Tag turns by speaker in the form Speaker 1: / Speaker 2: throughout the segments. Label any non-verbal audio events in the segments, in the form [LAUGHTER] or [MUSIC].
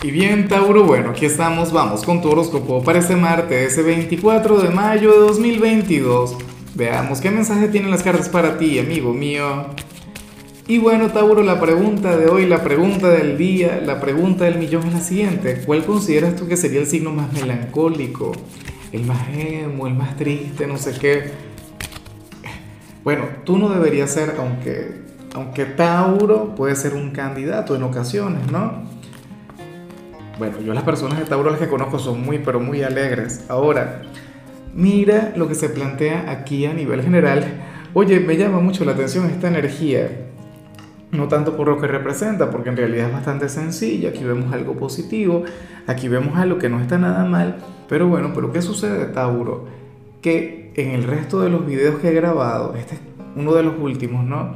Speaker 1: Y bien, Tauro, bueno, aquí estamos, vamos con tu horóscopo para este martes, ese 24 de mayo de 2022. Veamos qué mensaje tienen las cartas para ti, amigo mío. Y bueno, Tauro, la pregunta de hoy, la pregunta del día, la pregunta del millón es la siguiente. ¿Cuál consideras tú que sería el signo más melancólico, el más emo, el más triste, no sé qué? Bueno, tú no deberías ser, aunque, aunque Tauro puede ser un candidato en ocasiones, ¿no? Bueno, yo las personas de Tauro las que conozco son muy, pero muy alegres. Ahora, mira lo que se plantea aquí a nivel general. Oye, me llama mucho la atención esta energía. No tanto por lo que representa, porque en realidad es bastante sencilla. Aquí vemos algo positivo, aquí vemos algo que no está nada mal. Pero bueno, pero ¿qué sucede, Tauro? Que en el resto de los videos que he grabado, este es uno de los últimos, ¿no?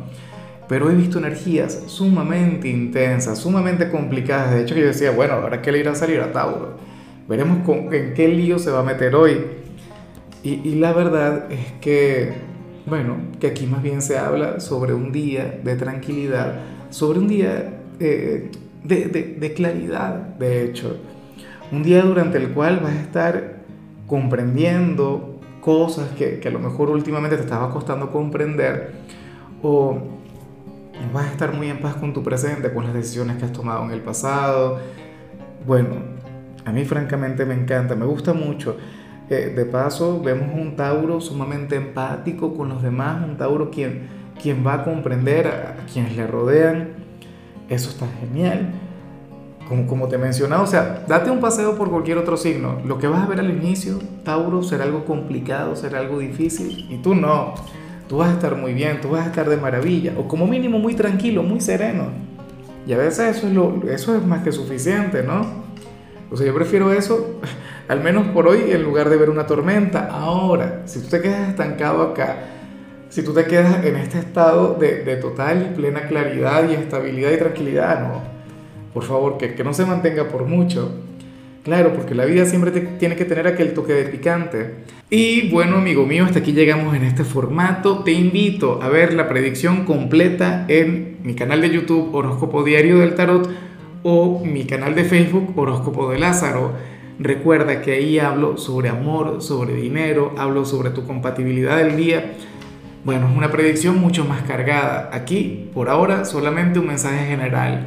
Speaker 1: Pero he visto energías sumamente intensas, sumamente complicadas. De hecho, yo decía, bueno, ahora que le irá a salir a Tauro. Veremos con, en qué lío se va a meter hoy. Y, y, la verdad es que, bueno, que aquí más bien se habla sobre un día de tranquilidad, sobre un día eh, de, de, de claridad, de hecho. Un día durante el cual vas a estar comprendiendo cosas que, que a lo mejor últimamente te estaba costando comprender o vas a estar muy en paz con tu presente, con las decisiones que has tomado en el pasado. Bueno, a mí francamente me encanta, me gusta mucho. Eh, de paso, vemos un Tauro sumamente empático con los demás, un Tauro quien, quien va a comprender a, quienes le rodean. Eso está genial. Como, como te he mencionado, o sea, date un paseo por cualquier otro signo. Lo que vas a ver al inicio, Tauro, será algo complicado, será algo difícil, y tú no tú vas a estar muy bien, tú vas a estar de maravilla, o como mínimo muy tranquilo, muy sereno. Y a veces eso es, lo, eso es más que suficiente, ¿no? O sea, yo prefiero eso, [LAUGHS] al menos por hoy, en lugar de ver una tormenta. Ahora, si tú te quedas estancado acá, si tú te quedas en este estado de, de total y plena claridad y estabilidad y tranquilidad, no. Por favor, que, que no se mantenga por mucho. Claro, porque la vida siempre tiene que tener aquel toque de picante. Y bueno, amigo mío, hasta aquí llegamos en este formato. Te invito a ver la predicción completa en mi canal de YouTube Horóscopo Diario del Tarot o mi canal de Facebook Horóscopo de Lázaro. Recuerda que ahí hablo sobre amor, sobre dinero, hablo sobre tu compatibilidad del día. Bueno, es una predicción mucho más cargada. Aquí, por ahora, solamente un mensaje general